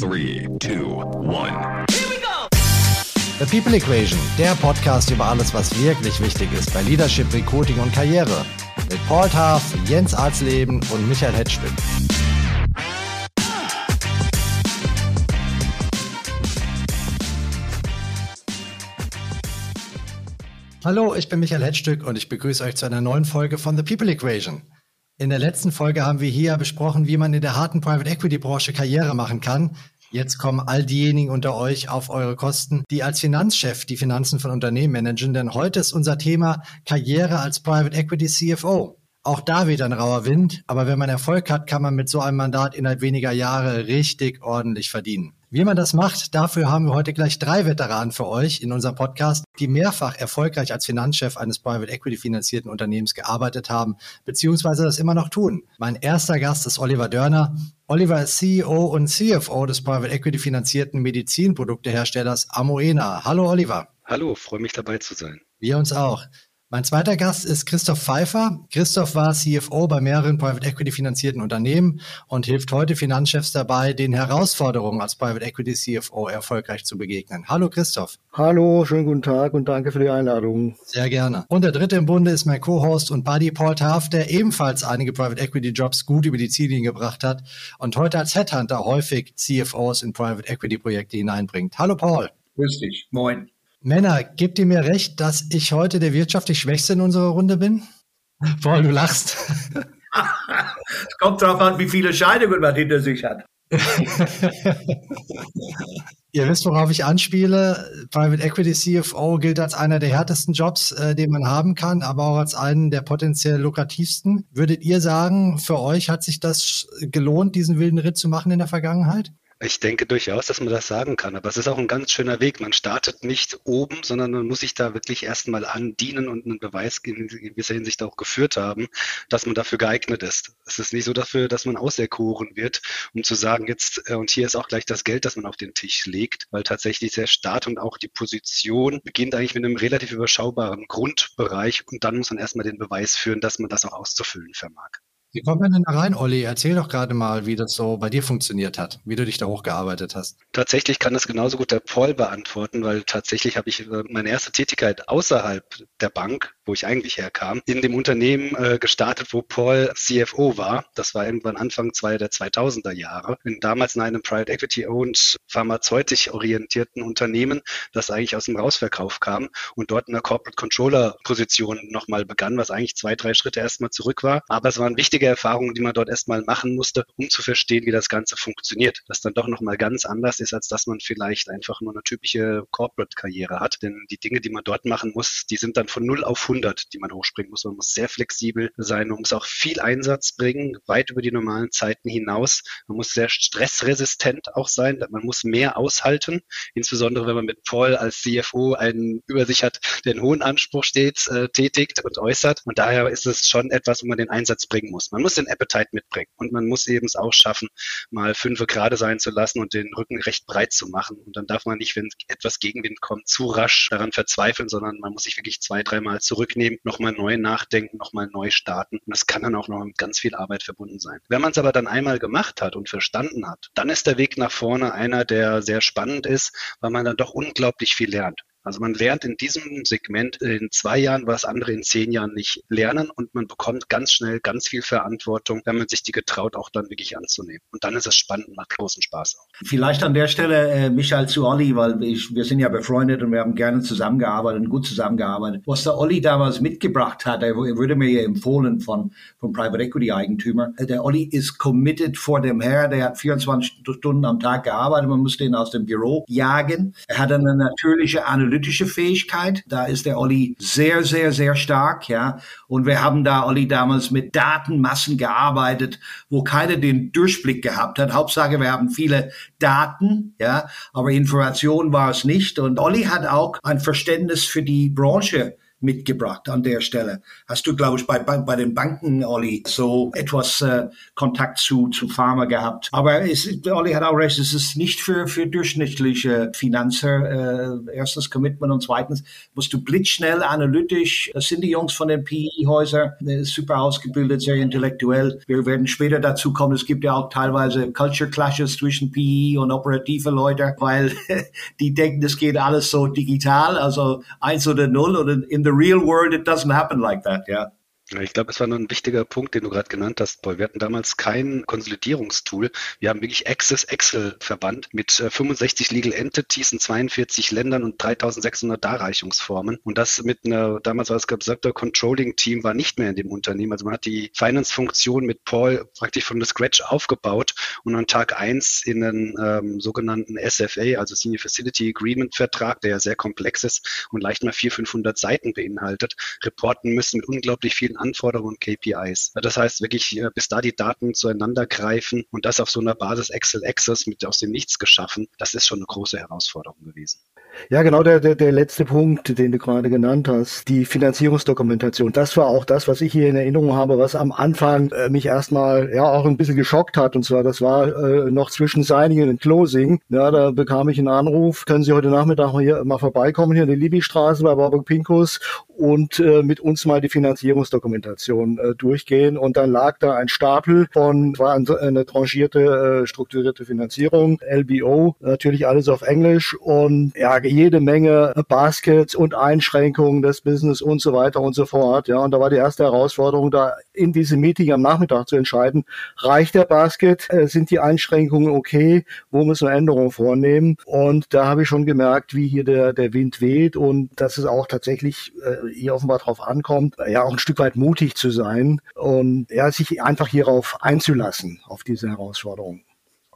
Three, two, one. Here we go! The People Equation, der Podcast über alles, was wirklich wichtig ist bei Leadership, Recruiting und Karriere. Mit Paul Taff, Jens Arzleben und Michael Hetzstück. Hallo, ich bin Michael Hetzstück und ich begrüße euch zu einer neuen Folge von The People Equation. In der letzten Folge haben wir hier besprochen, wie man in der harten Private Equity Branche Karriere machen kann. Jetzt kommen all diejenigen unter euch auf eure Kosten, die als Finanzchef die Finanzen von Unternehmen managen, denn heute ist unser Thema Karriere als Private Equity CFO. Auch da wieder ein rauer Wind, aber wenn man Erfolg hat, kann man mit so einem Mandat innerhalb weniger Jahre richtig ordentlich verdienen. Wie man das macht, dafür haben wir heute gleich drei Veteranen für euch in unserem Podcast, die mehrfach erfolgreich als Finanzchef eines Private Equity finanzierten Unternehmens gearbeitet haben, beziehungsweise das immer noch tun. Mein erster Gast ist Oliver Dörner. Oliver ist CEO und CFO des Private Equity finanzierten Medizinprodukteherstellers Amoena. Hallo Oliver. Hallo, freue mich dabei zu sein. Wir uns auch. Mein zweiter Gast ist Christoph Pfeiffer. Christoph war CFO bei mehreren Private Equity finanzierten Unternehmen und hilft heute Finanzchefs dabei, den Herausforderungen als Private Equity CFO erfolgreich zu begegnen. Hallo Christoph. Hallo, schönen guten Tag und danke für die Einladung. Sehr gerne. Und der dritte im Bunde ist mein Co-Host und Buddy Paul Taft, der ebenfalls einige Private Equity Jobs gut über die Ziellinie gebracht hat und heute als Headhunter häufig CFOs in Private Equity Projekte hineinbringt. Hallo Paul. Grüß dich. Moin. Männer, gebt ihr mir recht, dass ich heute der wirtschaftlich Schwächste in unserer Runde bin? Paul, du lachst. es kommt darauf an, wie viele Scheidungen man hinter sich hat. Ihr wisst, worauf ich anspiele. Private Equity CFO gilt als einer der härtesten Jobs, äh, den man haben kann, aber auch als einen der potenziell lukrativsten. Würdet ihr sagen, für euch hat sich das gelohnt, diesen wilden Ritt zu machen in der Vergangenheit? Ich denke durchaus, dass man das sagen kann, aber es ist auch ein ganz schöner Weg. Man startet nicht oben, sondern man muss sich da wirklich erstmal andienen und einen Beweis in gewisser Hinsicht auch geführt haben, dass man dafür geeignet ist. Es ist nicht so dafür, dass man auserkoren wird, um zu sagen, jetzt, äh, und hier ist auch gleich das Geld, das man auf den Tisch legt, weil tatsächlich der Start und auch die Position beginnt eigentlich mit einem relativ überschaubaren Grundbereich und dann muss man erstmal den Beweis führen, dass man das auch auszufüllen vermag. Wie kommt man denn da rein, Olli? Erzähl doch gerade mal, wie das so bei dir funktioniert hat, wie du dich da hochgearbeitet hast. Tatsächlich kann das genauso gut der Paul beantworten, weil tatsächlich habe ich äh, meine erste Tätigkeit außerhalb der Bank, wo ich eigentlich herkam, in dem Unternehmen äh, gestartet, wo Paul CFO war. Das war irgendwann Anfang zwei der 2000er Jahre. Bin damals in einem Private Equity owned pharmazeutisch orientierten Unternehmen, das eigentlich aus dem Rausverkauf kam und dort in der Corporate Controller Position nochmal begann, was eigentlich zwei, drei Schritte erstmal zurück war. Aber es war ein wichtiger wichtige Erfahrungen, die man dort erstmal machen musste, um zu verstehen, wie das Ganze funktioniert. Das dann doch nochmal ganz anders ist, als dass man vielleicht einfach nur eine typische Corporate-Karriere hat. Denn die Dinge, die man dort machen muss, die sind dann von 0 auf 100, die man hochspringen muss. Man muss sehr flexibel sein, man muss auch viel Einsatz bringen, weit über die normalen Zeiten hinaus. Man muss sehr stressresistent auch sein, man muss mehr aushalten, insbesondere wenn man mit Paul als CFO einen über sich hat, der einen hohen Anspruch steht, äh, tätigt und äußert. Und daher ist es schon etwas, wo man den Einsatz bringen muss. Man muss den Appetite mitbringen und man muss eben es auch schaffen, mal fünf gerade sein zu lassen und den Rücken recht breit zu machen. Und dann darf man nicht, wenn etwas Gegenwind kommt, zu rasch daran verzweifeln, sondern man muss sich wirklich zwei, dreimal zurücknehmen, nochmal neu nachdenken, nochmal neu starten. Und das kann dann auch noch mit ganz viel Arbeit verbunden sein. Wenn man es aber dann einmal gemacht hat und verstanden hat, dann ist der Weg nach vorne einer, der sehr spannend ist, weil man dann doch unglaublich viel lernt. Also man lernt in diesem Segment in zwei Jahren, was andere in zehn Jahren nicht lernen und man bekommt ganz schnell ganz viel Verantwortung, wenn man sich die getraut, auch dann wirklich anzunehmen. Und dann ist es spannend, macht großen Spaß auch. Vielleicht an der Stelle, äh, Michael zu Olli, weil ich, wir sind ja befreundet und wir haben gerne zusammengearbeitet und gut zusammengearbeitet. Was der Olli damals mitgebracht hat, er, wurde mir ja empfohlen von, vom Private Equity Eigentümer. Äh, der Olli ist committed vor dem Herr, der hat 24 Stunden am Tag gearbeitet, man musste ihn aus dem Büro jagen. Er hat eine natürliche Analyse analytische Fähigkeit. Da ist der Olli sehr, sehr, sehr stark, ja. Und wir haben da, Olli, damals mit Datenmassen gearbeitet, wo keiner den Durchblick gehabt hat. Hauptsache, wir haben viele Daten, ja, aber Information war es nicht. Und Olli hat auch ein Verständnis für die Branche mitgebracht an der Stelle. Hast du, glaube ich, bei, bei, bei den Banken, Olli, so etwas äh, Kontakt zu, zu Pharma gehabt. Aber es, Olli hat auch recht, es ist nicht für, für durchschnittliche Finanzer. Äh, erstens Commitment und zweitens musst du blitzschnell, analytisch, das sind die Jungs von den PE-Häusern, äh, super ausgebildet, sehr intellektuell. Wir werden später dazu kommen, es gibt ja auch teilweise Culture Clashes zwischen PE und operative Leute, weil die denken, das geht alles so digital, also eins oder null oder in the real world, it doesn't happen like that, yeah. Ich glaube, es war noch ein wichtiger Punkt, den du gerade genannt hast, Paul. Wir hatten damals kein Konsolidierungstool. Wir haben wirklich Access Excel verbannt mit 65 äh, Legal Entities in 42 Ländern und 3600 Darreichungsformen. Und das mit einer, damals war es gesagt, Controlling Team war nicht mehr in dem Unternehmen. Also man hat die Finance-Funktion mit Paul praktisch von der Scratch aufgebaut und an Tag eins in einen ähm, sogenannten SFA, also Senior Facility Agreement Vertrag, der ja sehr komplex ist und leicht mal 400, 500 Seiten beinhaltet, reporten müssen mit unglaublich vielen Anforderungen und KPIs. Das heißt wirklich, äh, bis da die Daten zueinander greifen und das auf so einer Basis Excel Access mit aus dem Nichts geschaffen, das ist schon eine große Herausforderung gewesen. Ja, genau, der, der, der letzte Punkt, den du gerade genannt hast, die Finanzierungsdokumentation. Das war auch das, was ich hier in Erinnerung habe, was am Anfang äh, mich erstmal ja auch ein bisschen geschockt hat. Und zwar, das war äh, noch zwischen Signing und Closing. Ja, da bekam ich einen Anruf, können Sie heute Nachmittag mal hier mal vorbeikommen, hier in der Libi-Straße bei Warburg Pinkus und äh, mit uns mal die Finanzierungsdokumentation äh, durchgehen. Und dann lag da ein Stapel von, war eine tranchierte, äh, strukturierte Finanzierung, LBO, natürlich alles auf Englisch und ja, jede Menge Baskets und Einschränkungen des Business und so weiter und so fort. Ja, und da war die erste Herausforderung, da in diesem Meeting am Nachmittag zu entscheiden, reicht der Basket, äh, sind die Einschränkungen okay, wo müssen wir Änderungen vornehmen? Und da habe ich schon gemerkt, wie hier der, der Wind weht und dass es auch tatsächlich äh, hier offenbar drauf ankommt, ja auch ein Stück weit mutig zu sein und ja, sich einfach hierauf einzulassen, auf diese Herausforderung.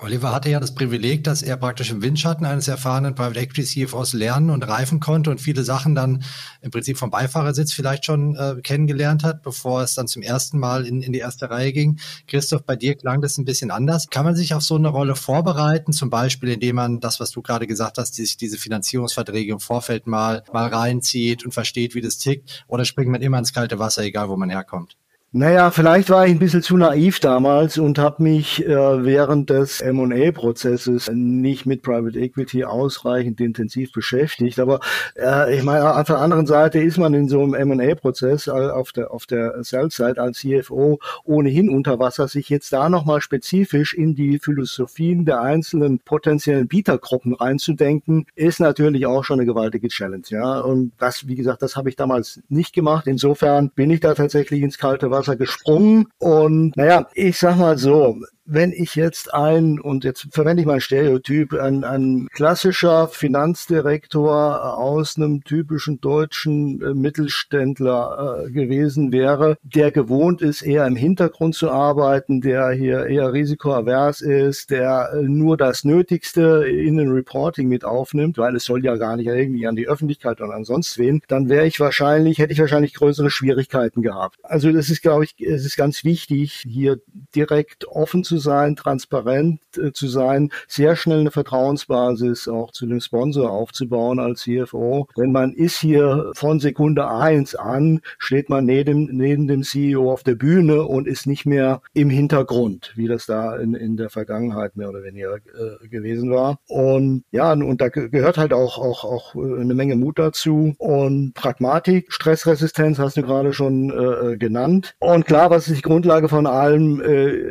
Oliver hatte ja das Privileg, dass er praktisch im Windschatten eines erfahrenen Private Equity CFOs lernen und reifen konnte und viele Sachen dann im Prinzip vom Beifahrersitz vielleicht schon äh, kennengelernt hat, bevor es dann zum ersten Mal in, in die erste Reihe ging. Christoph, bei dir klang das ein bisschen anders. Kann man sich auf so eine Rolle vorbereiten, zum Beispiel indem man das, was du gerade gesagt hast, sich diese Finanzierungsverträge im Vorfeld mal, mal reinzieht und versteht, wie das tickt, oder springt man immer ins kalte Wasser, egal wo man herkommt? Naja, vielleicht war ich ein bisschen zu naiv damals und habe mich äh, während des M&A-Prozesses nicht mit Private Equity ausreichend intensiv beschäftigt. Aber äh, ich meine, auf der anderen Seite ist man in so einem M&A-Prozess äh, auf der auf der Sell-Side als CFO ohnehin unter Wasser, sich jetzt da nochmal spezifisch in die Philosophien der einzelnen potenziellen Bietergruppen reinzudenken, ist natürlich auch schon eine gewaltige Challenge. Ja, und das, wie gesagt, das habe ich damals nicht gemacht. Insofern bin ich da tatsächlich ins kalte Wasser Wasser gesprungen. Und naja, ich sag mal so, wenn ich jetzt ein, und jetzt verwende ich mal ein Stereotyp, ein, ein klassischer Finanzdirektor aus einem typischen deutschen äh, Mittelständler äh, gewesen wäre, der gewohnt ist, eher im Hintergrund zu arbeiten, der hier eher risikoavers ist, der äh, nur das Nötigste in den Reporting mit aufnimmt, weil es soll ja gar nicht irgendwie an die Öffentlichkeit oder an sonst wen, dann wäre ich wahrscheinlich, hätte ich wahrscheinlich größere Schwierigkeiten gehabt. Also das ist, glaube ich, es ist ganz wichtig, hier direkt offen zu zu sein, transparent äh, zu sein, sehr schnell eine Vertrauensbasis auch zu dem Sponsor aufzubauen als CFO. Denn man ist hier von Sekunde eins an, steht man neben, neben dem CEO auf der Bühne und ist nicht mehr im Hintergrund, wie das da in, in der Vergangenheit mehr oder weniger äh, gewesen war. Und ja, und da gehört halt auch, auch, auch äh, eine Menge Mut dazu und Pragmatik, Stressresistenz hast du gerade schon äh, genannt. Und klar, was ist die Grundlage von allem? Äh,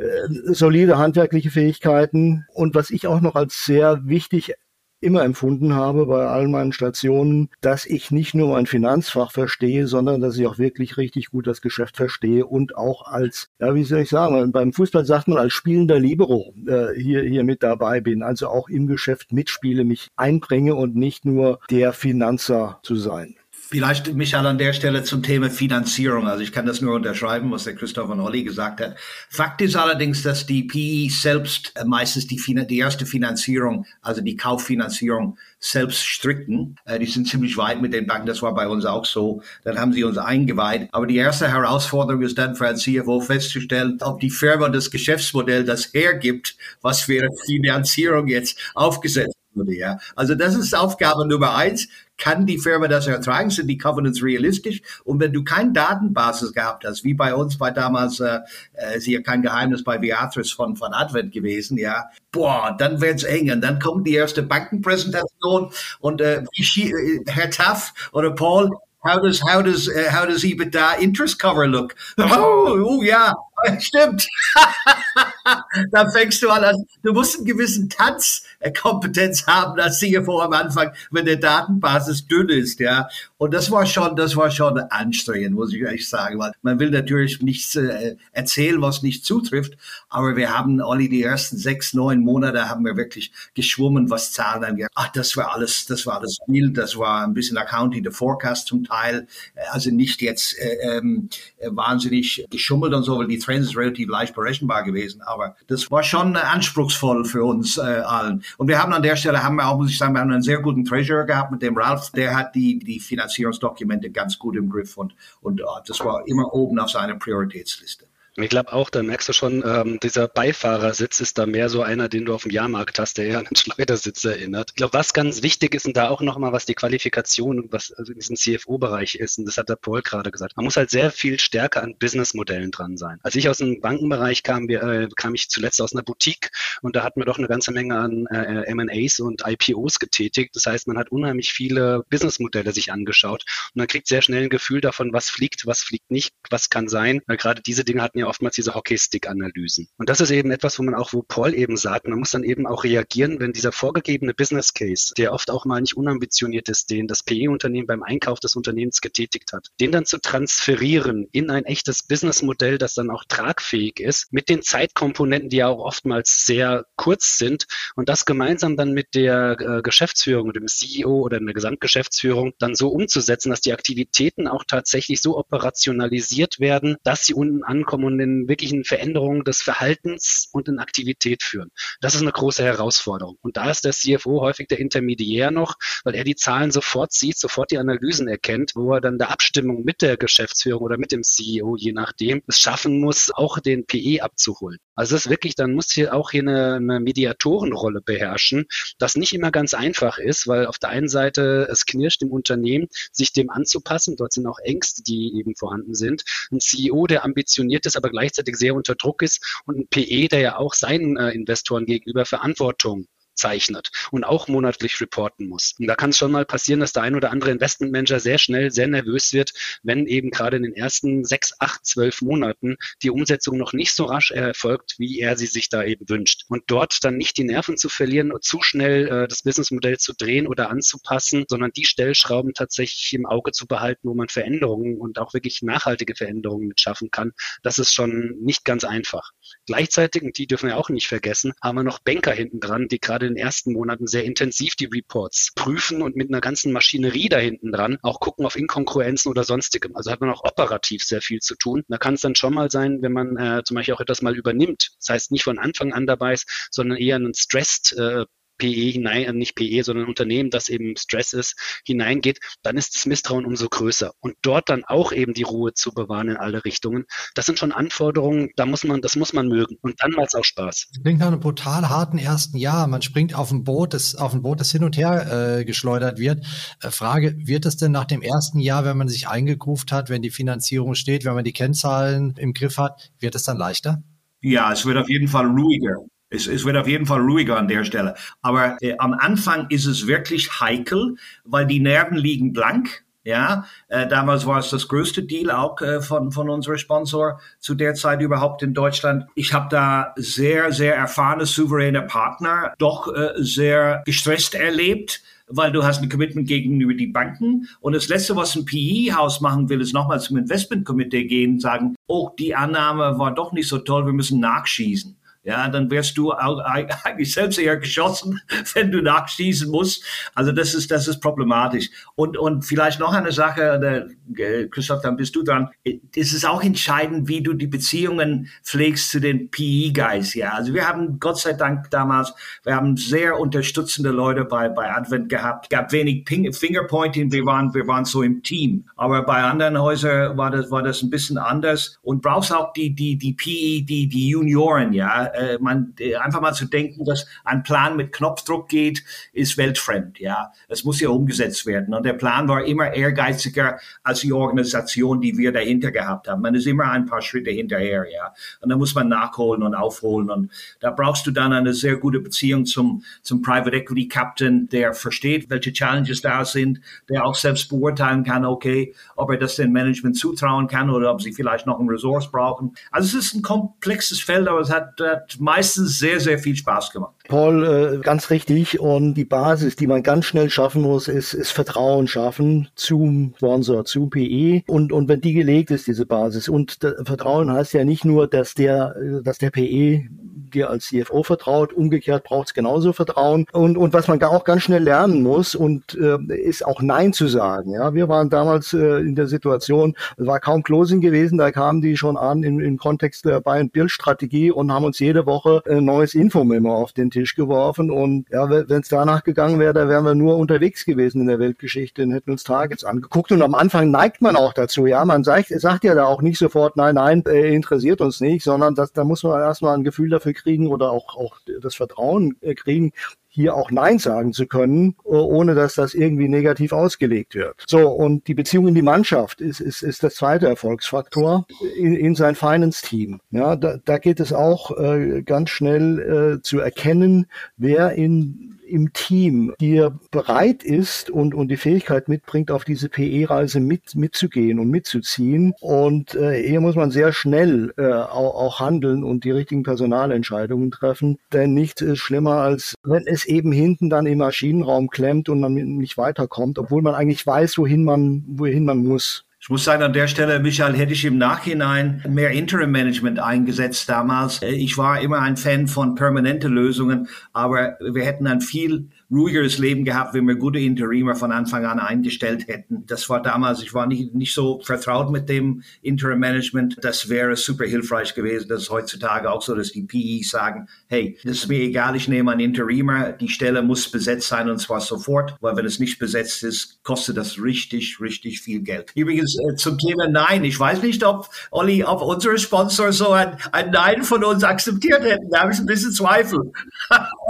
soll solide handwerkliche Fähigkeiten und was ich auch noch als sehr wichtig immer empfunden habe bei all meinen Stationen, dass ich nicht nur mein Finanzfach verstehe, sondern dass ich auch wirklich richtig gut das Geschäft verstehe und auch als, ja, wie soll ich sagen, beim Fußball sagt man als spielender Libero äh, hier, hier mit dabei bin, also auch im Geschäft mitspiele, mich einbringe und nicht nur der Finanzer zu sein. Vielleicht, Michael, an der Stelle zum Thema Finanzierung. Also ich kann das nur unterschreiben, was der Christoph und Olli gesagt hat. Fakt ist allerdings, dass die PE selbst äh, meistens die, die erste Finanzierung, also die Kauffinanzierung selbst stricken. Äh, die sind ziemlich weit mit den Banken, das war bei uns auch so. Dann haben sie uns eingeweiht. Aber die erste Herausforderung ist dann für ein CFO festzustellen, ob die Firma das Geschäftsmodell das hergibt, was für Finanzierung jetzt aufgesetzt würde. Ja. Also das ist Aufgabe Nummer eins. Kann die Firma das ertragen? Sind die Covenants realistisch? Und wenn du kein Datenbasis gehabt hast, wie bei uns bei damals, äh, äh ist ja kein Geheimnis bei Beatrice von, von Advent gewesen, ja, boah, dann wird's eng. Und dann kommt die erste Bankenpräsentation und äh, äh, Herr Taff oder Paul, how does how does uh, how does EBITDA interest cover look? Oh, oh ja, stimmt. da fängst du an, du musst einen gewissen Tanzkompetenz haben als CFO am Anfang, wenn der Datenbasis dünn ist, ja. Und das war schon, das war schon anstrengend, muss ich ehrlich sagen, weil man will natürlich nichts äh, erzählen, was nicht zutrifft, aber wir haben, Olli, die ersten sechs, neun Monate haben wir wirklich geschwommen, was Zahlen angeht. Ach, das war alles, das war alles wild, das war ein bisschen Accounting, der Forecast zum Teil, also nicht jetzt äh, ähm, wahnsinnig geschummelt und so, weil die Trends sind relativ leicht berechenbar gewesen, aber das war schon anspruchsvoll für uns äh, allen. Und wir haben an der Stelle, haben wir auch, muss ich sagen, wir haben einen sehr guten Treasurer gehabt mit dem Ralph, der hat die, die Finanzierungsdokumente ganz gut im Griff und, und uh, das war immer oben auf seiner Prioritätsliste. Ich glaube auch, da merkst du schon, ähm, dieser Beifahrersitz ist da mehr so einer, den du auf dem Jahrmarkt hast, der eher an den Schleudersitz erinnert. Ich glaube, was ganz wichtig ist und da auch nochmal, was die Qualifikation und was also in diesem CFO-Bereich ist, und das hat der Paul gerade gesagt, man muss halt sehr viel stärker an Businessmodellen dran sein. Als ich aus dem Bankenbereich kam, wir, äh, kam ich zuletzt aus einer Boutique und da hatten wir doch eine ganze Menge an äh, M&As und IPOs getätigt. Das heißt, man hat unheimlich viele Businessmodelle sich angeschaut und man kriegt sehr schnell ein Gefühl davon, was fliegt, was fliegt nicht, was kann sein. Weil gerade diese Dinge hatten ja oftmals diese Hockeystick-Analysen. Und das ist eben etwas, wo man auch, wo Paul eben sagt, man muss dann eben auch reagieren, wenn dieser vorgegebene Business Case, der oft auch mal nicht unambitioniert ist, den das PE-Unternehmen beim Einkauf des Unternehmens getätigt hat, den dann zu transferieren in ein echtes Businessmodell, das dann auch tragfähig ist, mit den Zeitkomponenten, die ja auch oftmals sehr kurz sind und das gemeinsam dann mit der äh, Geschäftsführung, dem CEO oder in der Gesamtgeschäftsführung dann so umzusetzen, dass die Aktivitäten auch tatsächlich so operationalisiert werden, dass sie unten ankommen und in wirklichen Veränderungen des Verhaltens und in Aktivität führen. Das ist eine große Herausforderung. Und da ist der CFO häufig der Intermediär noch, weil er die Zahlen sofort sieht, sofort die Analysen erkennt, wo er dann der Abstimmung mit der Geschäftsführung oder mit dem CEO, je nachdem, es schaffen muss, auch den PE abzuholen. Also es ist wirklich, dann muss hier auch hier eine, eine Mediatorenrolle beherrschen, das nicht immer ganz einfach ist, weil auf der einen Seite es knirscht im Unternehmen, sich dem anzupassen. Dort sind auch Ängste, die eben vorhanden sind. Ein CEO, der ambitioniert ist, aber gleichzeitig sehr unter Druck ist und ein PE, der ja auch seinen äh, Investoren gegenüber Verantwortung zeichnet und auch monatlich reporten muss. Und da kann es schon mal passieren, dass der ein oder andere Investmentmanager sehr schnell sehr nervös wird, wenn eben gerade in den ersten sechs, acht, zwölf Monaten die Umsetzung noch nicht so rasch erfolgt, wie er sie sich da eben wünscht. Und dort dann nicht die Nerven zu verlieren zu schnell äh, das Businessmodell zu drehen oder anzupassen, sondern die Stellschrauben tatsächlich im Auge zu behalten, wo man Veränderungen und auch wirklich nachhaltige Veränderungen mit schaffen kann. Das ist schon nicht ganz einfach. Gleichzeitig, und die dürfen wir auch nicht vergessen, haben wir noch Banker hinten dran, die gerade in den ersten Monaten sehr intensiv die Reports prüfen und mit einer ganzen Maschinerie da hinten dran auch gucken auf Inkongruenzen oder sonstigem. Also hat man auch operativ sehr viel zu tun. Da kann es dann schon mal sein, wenn man äh, zum Beispiel auch etwas mal übernimmt. Das heißt, nicht von Anfang an dabei ist, sondern eher einen Stressed äh, PE hinein, äh, nicht PE, sondern Unternehmen, das eben Stress ist, hineingeht, dann ist das Misstrauen umso größer. Und dort dann auch eben die Ruhe zu bewahren in alle Richtungen, das sind schon Anforderungen, da muss man, das muss man mögen. Und dann macht es auch Spaß. Klingt nach einem brutal harten ersten Jahr. Man springt auf ein Boot, das auf ein Boot, das hin und her äh, geschleudert wird. Äh, Frage, wird es denn nach dem ersten Jahr, wenn man sich eingegruft hat, wenn die Finanzierung steht, wenn man die Kennzahlen im Griff hat, wird es dann leichter? Ja, es wird auf jeden Fall ruhiger. Es, es wird auf jeden Fall ruhiger an der Stelle. Aber äh, am Anfang ist es wirklich heikel, weil die Nerven liegen blank. Ja, äh, damals war es das größte Deal auch äh, von von unserem Sponsor zu der Zeit überhaupt in Deutschland. Ich habe da sehr sehr erfahrene souveräne Partner, doch äh, sehr gestresst erlebt weil du hast ein Commitment gegenüber die Banken. Und das Letzte, was ein PE-Haus machen will, ist nochmal zum Investment-Komitee gehen und sagen, oh, die Annahme war doch nicht so toll, wir müssen nachschießen ja, dann wirst du eigentlich selbst eher geschossen, wenn du nachschießen musst. Also das ist, das ist problematisch. Und, und vielleicht noch eine Sache, äh, Christoph, dann bist du dran. Es ist auch entscheidend, wie du die Beziehungen pflegst zu den PE-Guys. Ja, also wir haben Gott sei Dank damals, wir haben sehr unterstützende Leute bei, bei Advent gehabt. gab wenig Ping Fingerpointing. Wir waren, wir waren so im Team. Aber bei anderen Häusern war das, war das ein bisschen anders. Und brauchst auch die, die, die PE, die, die Junioren, ja äh, man äh, einfach mal zu denken, dass ein Plan mit Knopfdruck geht, ist weltfremd. Ja, es muss ja umgesetzt werden. Und der Plan war immer ehrgeiziger als die Organisation, die wir dahinter gehabt haben. Man ist immer ein paar Schritte hinterher. Ja, und da muss man nachholen und aufholen. Und da brauchst du dann eine sehr gute Beziehung zum zum Private Equity Captain, der versteht, welche Challenges da sind, der auch selbst beurteilen kann, okay, ob er das dem Management zutrauen kann oder ob sie vielleicht noch ein Resource brauchen. Also es ist ein komplexes Feld, aber es hat, hat meistens sehr, sehr viel Spaß gemacht. Paul, äh, ganz richtig. Und die Basis, die man ganz schnell schaffen muss, ist, ist Vertrauen schaffen zum Sponsor, zum PE. Und, und wenn die gelegt ist, diese Basis. Und Vertrauen heißt ja nicht nur, dass der, dass der PE dir als CFO vertraut. Umgekehrt braucht es genauso Vertrauen. Und, und was man auch ganz schnell lernen muss und äh, ist auch Nein zu sagen. Ja, wir waren damals äh, in der Situation, es war kaum Closing gewesen, da kamen die schon an im, im Kontext der Buy and Build Strategie und haben uns jede Woche ein neues Infomemo auf den Tisch geworfen. Und ja, wenn es danach gegangen wäre, da wären wir nur unterwegs gewesen in der Weltgeschichte und hätten uns Targets angeguckt. Und am Anfang neigt man auch dazu. Ja, man sagt, sagt ja da auch nicht sofort, nein, nein, äh, interessiert uns nicht, sondern das, da muss man erstmal ein Gefühl dafür kriegen oder auch, auch das Vertrauen äh, kriegen, hier auch Nein sagen zu können, äh, ohne dass das irgendwie negativ ausgelegt wird. So, und die Beziehung in die Mannschaft ist, ist, ist der zweite Erfolgsfaktor in, in sein Finance-Team. Ja, da, da geht es auch äh, ganz schnell äh, zu erkennen, wer in im Team, dir bereit ist und, und die Fähigkeit mitbringt, auf diese PE-Reise mit, mitzugehen und mitzuziehen. Und äh, hier muss man sehr schnell äh, auch, auch handeln und die richtigen Personalentscheidungen treffen. Denn nichts ist schlimmer, als wenn es eben hinten dann im Maschinenraum klemmt und man nicht weiterkommt, obwohl man eigentlich weiß, wohin man, wohin man muss. Ich muss sagen, an der Stelle, Michael, hätte ich im Nachhinein mehr Interim-Management eingesetzt damals. Ich war immer ein Fan von permanente Lösungen, aber wir hätten dann viel ruhigeres Leben gehabt, wenn wir gute Interimer von Anfang an eingestellt hätten. Das war damals, ich war nicht, nicht so vertraut mit dem Interim Management. Das wäre super hilfreich gewesen. Das ist heutzutage auch so, dass die PEs sagen, hey, das ist mir egal, ich nehme einen Interimer, die Stelle muss besetzt sein und zwar sofort, weil wenn es nicht besetzt ist, kostet das richtig, richtig viel Geld. Übrigens äh, zum Thema Nein. Ich weiß nicht, ob, Olli, ob unsere Sponsor so ein, ein Nein von uns akzeptiert hätten. Da habe ich ein bisschen Zweifel.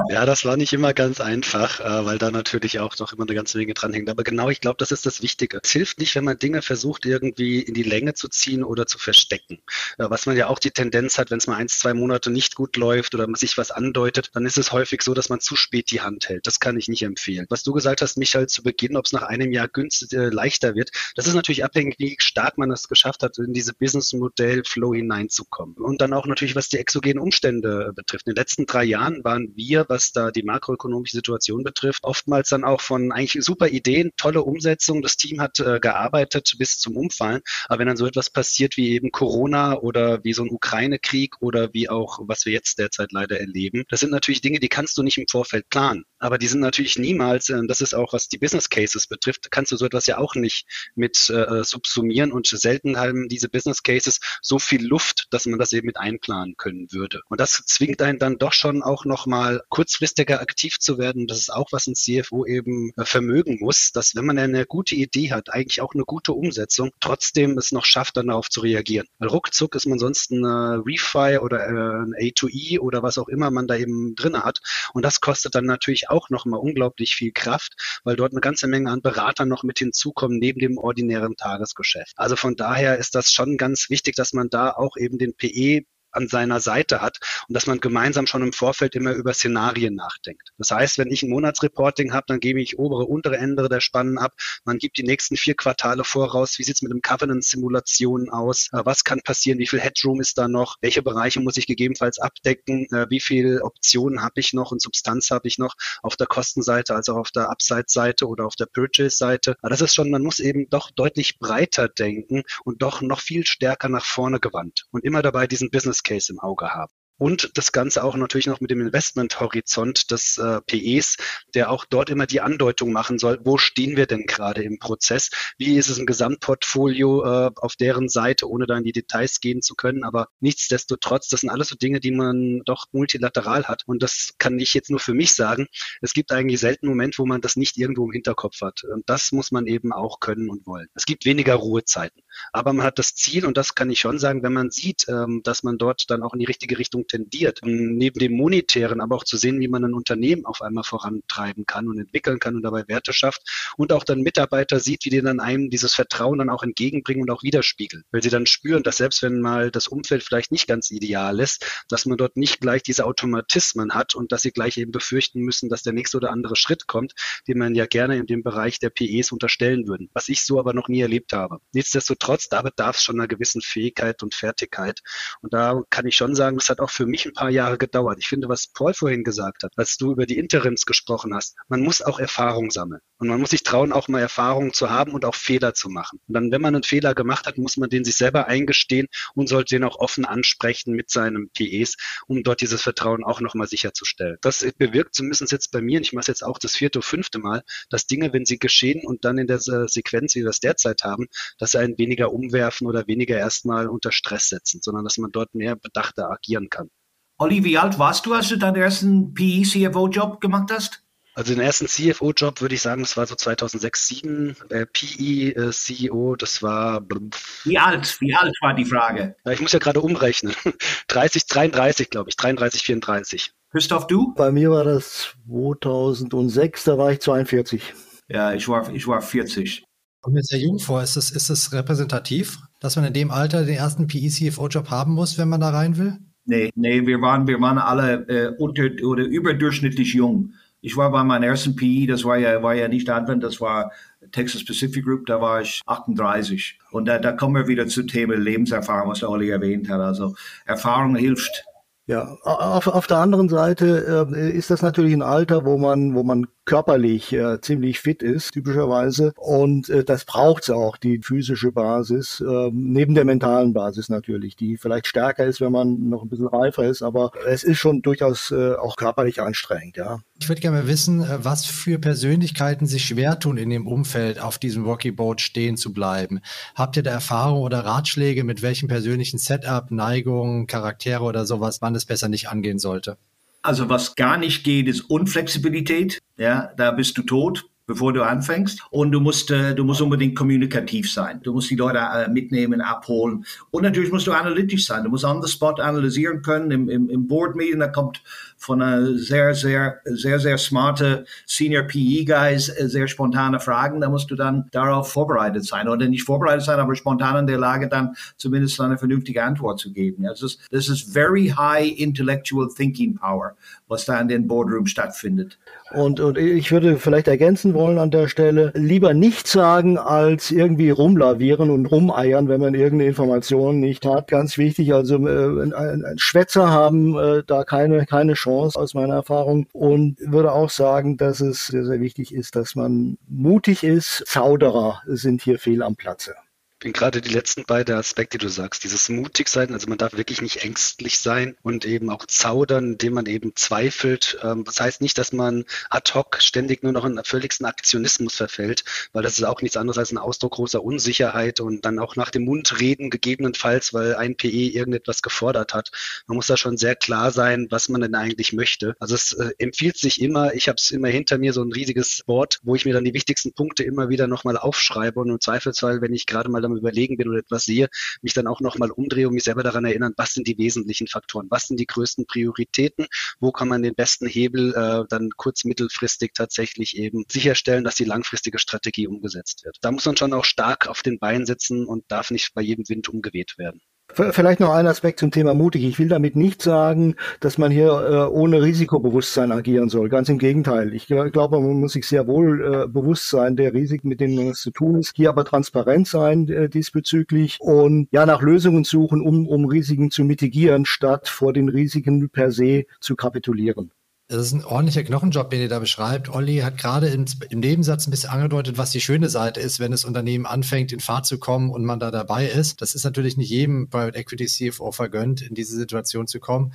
ja, das war nicht immer ganz einfach nach, äh, weil da natürlich auch noch immer eine ganze Menge dranhängt. Aber genau, ich glaube, das ist das Wichtige. Es hilft nicht, wenn man Dinge versucht, irgendwie in die Länge zu ziehen oder zu verstecken. Äh, was man ja auch die Tendenz hat, wenn es mal eins, zwei Monate nicht gut läuft oder man sich was andeutet, dann ist es häufig so, dass man zu spät die Hand hält. Das kann ich nicht empfehlen. Was du gesagt hast, Michael, zu Beginn, ob es nach einem Jahr günstig äh, leichter wird, das ist natürlich abhängig, wie stark man es geschafft hat, in diese Business-Modell-Flow hineinzukommen. Und dann auch natürlich, was die exogenen Umstände äh, betrifft. In den letzten drei Jahren waren wir, was da die makroökonomische Situation Organisation betrifft, oftmals dann auch von eigentlich super Ideen, tolle Umsetzung. Das Team hat äh, gearbeitet bis zum Umfallen. Aber wenn dann so etwas passiert wie eben Corona oder wie so ein Ukraine-Krieg oder wie auch, was wir jetzt derzeit leider erleben, das sind natürlich Dinge, die kannst du nicht im Vorfeld planen. Aber die sind natürlich niemals, äh, das ist auch was die Business Cases betrifft, kannst du so etwas ja auch nicht mit äh, subsumieren und selten haben diese Business Cases so viel Luft, dass man das eben mit einplanen können würde. Und das zwingt einen dann doch schon auch nochmal kurzfristiger aktiv zu werden. Das ist auch, was ein CFO eben äh, vermögen muss, dass wenn man eine gute Idee hat, eigentlich auch eine gute Umsetzung, trotzdem es noch schafft, dann darauf zu reagieren. Weil ruckzuck ist man sonst ein äh, Refi oder äh, ein A2E oder was auch immer man da eben drin hat. Und das kostet dann natürlich auch nochmal unglaublich viel Kraft, weil dort eine ganze Menge an Beratern noch mit hinzukommen neben dem ordinären Tagesgeschäft. Also von daher ist das schon ganz wichtig, dass man da auch eben den PE an seiner Seite hat und dass man gemeinsam schon im Vorfeld immer über Szenarien nachdenkt. Das heißt, wenn ich ein Monatsreporting habe, dann gebe ich obere, untere Ende der Spannen ab. Man gibt die nächsten vier Quartale voraus. Wie sieht's mit dem Covenant-Simulationen aus? Äh, was kann passieren? Wie viel Headroom ist da noch? Welche Bereiche muss ich gegebenenfalls abdecken? Äh, wie viele Optionen habe ich noch und Substanz habe ich noch auf der Kostenseite, also auf der Upside-Seite oder auf der Purchase-Seite? Das ist schon, man muss eben doch deutlich breiter denken und doch noch viel stärker nach vorne gewandt und immer dabei diesen Business Case im Auge haben und das Ganze auch natürlich noch mit dem Investmenthorizont des äh, PEs, der auch dort immer die Andeutung machen soll, wo stehen wir denn gerade im Prozess? Wie ist es ein Gesamtportfolio äh, auf deren Seite, ohne da in die Details gehen zu können? Aber nichtsdestotrotz, das sind alles so Dinge, die man doch multilateral hat. Und das kann ich jetzt nur für mich sagen. Es gibt eigentlich selten Moment, wo man das nicht irgendwo im Hinterkopf hat. Und das muss man eben auch können und wollen. Es gibt weniger Ruhezeiten. Aber man hat das Ziel, und das kann ich schon sagen, wenn man sieht, ähm, dass man dort dann auch in die richtige Richtung tendiert. Neben dem monetären, aber auch zu sehen, wie man ein Unternehmen auf einmal vorantreiben kann und entwickeln kann und dabei Werte schafft und auch dann Mitarbeiter sieht, wie die dann einem dieses Vertrauen dann auch entgegenbringen und auch widerspiegeln. Weil sie dann spüren, dass selbst wenn mal das Umfeld vielleicht nicht ganz ideal ist, dass man dort nicht gleich diese Automatismen hat und dass sie gleich eben befürchten müssen, dass der nächste oder andere Schritt kommt, den man ja gerne in dem Bereich der PEs unterstellen würden, was ich so aber noch nie erlebt habe. Nichtsdestotrotz, da bedarf es schon einer gewissen Fähigkeit und Fertigkeit. Und da kann ich schon sagen, das hat auch für mich ein paar Jahre gedauert. Ich finde, was Paul vorhin gesagt hat, als du über die Interims gesprochen hast, man muss auch Erfahrung sammeln. Und man muss sich trauen, auch mal Erfahrungen zu haben und auch Fehler zu machen. Und dann, wenn man einen Fehler gemacht hat, muss man den sich selber eingestehen und sollte den auch offen ansprechen mit seinem PEs, um dort dieses Vertrauen auch nochmal sicherzustellen. Das bewirkt zumindest jetzt bei mir, und ich mache es jetzt auch das vierte oder fünfte Mal, dass Dinge, wenn sie geschehen und dann in der Sequenz, wie wir das derzeit haben, dass sie einen weniger umwerfen oder weniger erstmal unter Stress setzen, sondern dass man dort mehr bedachter agieren kann. Olli, wie alt warst du, als du deinen ersten PE-CFO-Job gemacht hast? Also den ersten CFO-Job würde ich sagen, das war so 2006, 2007. Äh, PE-CEO, das war... Wie alt? Wie alt war die Frage? Ja, ich muss ja gerade umrechnen. 30, 33, glaube ich. 33, 34. Christoph, du? Bei mir war das 2006, da war ich 42. Ja, ich war, ich war 40. Kommt mir sehr jung vor. Ist es, ist es repräsentativ, dass man in dem Alter den ersten PE-CFO-Job haben muss, wenn man da rein will? Nee, nee, wir waren, wir waren alle äh, unter oder überdurchschnittlich jung. Ich war bei meinem ersten PE, das war ja, war ja nicht Advent, das war Texas Pacific Group, da war ich 38. Und da, da kommen wir wieder zu Thema Lebenserfahrung, was der Olli erwähnt hat. Also Erfahrung hilft. Ja, auf, auf der anderen Seite äh, ist das natürlich ein Alter, wo man, wo man körperlich äh, ziemlich fit ist, typischerweise. Und äh, das braucht's auch, die physische Basis, äh, neben der mentalen Basis natürlich, die vielleicht stärker ist, wenn man noch ein bisschen reifer ist, aber es ist schon durchaus äh, auch körperlich anstrengend, ja. Ich würde gerne mal wissen, äh, was für Persönlichkeiten sich schwer tun, in dem Umfeld auf diesem Rocky Boat stehen zu bleiben. Habt ihr da Erfahrung oder Ratschläge, mit welchem persönlichen Setup, Neigungen, Charaktere oder sowas man es besser nicht angehen sollte? Also was gar nicht geht, ist Unflexibilität. Ja, da bist du tot bevor du anfängst. Und du musst, äh, du musst unbedingt kommunikativ sein. Du musst die Leute äh, mitnehmen, abholen. Und natürlich musst du analytisch sein. Du musst on the spot analysieren können. Im, im, im Board Meeting, da kommt von einer sehr, sehr, sehr, sehr smarte Senior PE Guys äh, sehr spontane Fragen. Da musst du dann darauf vorbereitet sein. Oder nicht vorbereitet sein, aber spontan in der Lage, dann zumindest eine vernünftige Antwort zu geben. Also das ist, das ist very high intellectual thinking power, was da in den Boardroom stattfindet. Und, und ich würde vielleicht ergänzen wollen an der Stelle, lieber nicht sagen, als irgendwie rumlavieren und rumeiern, wenn man irgendeine Information nicht hat. Ganz wichtig, also äh, ein, ein Schwätzer haben äh, da keine, keine Chance aus meiner Erfahrung. Und würde auch sagen, dass es sehr, sehr wichtig ist, dass man mutig ist. Zauderer sind hier fehl am Platze bin gerade die letzten beiden Aspekte, die du sagst, dieses mutig sein, also man darf wirklich nicht ängstlich sein und eben auch zaudern, indem man eben zweifelt. Ähm, das heißt nicht, dass man ad hoc ständig nur noch in völligsten Aktionismus verfällt, weil das ist auch nichts anderes als ein Ausdruck großer Unsicherheit und dann auch nach dem Mund reden, gegebenenfalls, weil ein PE irgendetwas gefordert hat. Man muss da schon sehr klar sein, was man denn eigentlich möchte. Also es äh, empfiehlt sich immer, ich habe es immer hinter mir so ein riesiges Board, wo ich mir dann die wichtigsten Punkte immer wieder nochmal aufschreibe und im Zweifelsfall, wenn ich gerade mal am Überlegen bin oder etwas sehe, mich dann auch nochmal umdrehe und mich selber daran erinnern, was sind die wesentlichen Faktoren, was sind die größten Prioritäten, wo kann man den besten Hebel äh, dann kurz-, mittelfristig tatsächlich eben sicherstellen, dass die langfristige Strategie umgesetzt wird. Da muss man schon auch stark auf den Beinen sitzen und darf nicht bei jedem Wind umgeweht werden. Vielleicht noch ein Aspekt zum Thema mutig. Ich will damit nicht sagen, dass man hier äh, ohne Risikobewusstsein agieren soll. Ganz im Gegenteil. Ich glaube, man muss sich sehr wohl äh, bewusst sein der Risiken, mit denen man es zu tun ist. Hier aber transparent sein äh, diesbezüglich und ja nach Lösungen suchen, um, um Risiken zu mitigieren, statt vor den Risiken per se zu kapitulieren. Das ist ein ordentlicher Knochenjob, den ihr da beschreibt. Olli hat gerade im, Nebensatz ein bisschen angedeutet, was die schöne Seite ist, wenn das Unternehmen anfängt, in Fahrt zu kommen und man da dabei ist. Das ist natürlich nicht jedem Private Equity CFO vergönnt, in diese Situation zu kommen.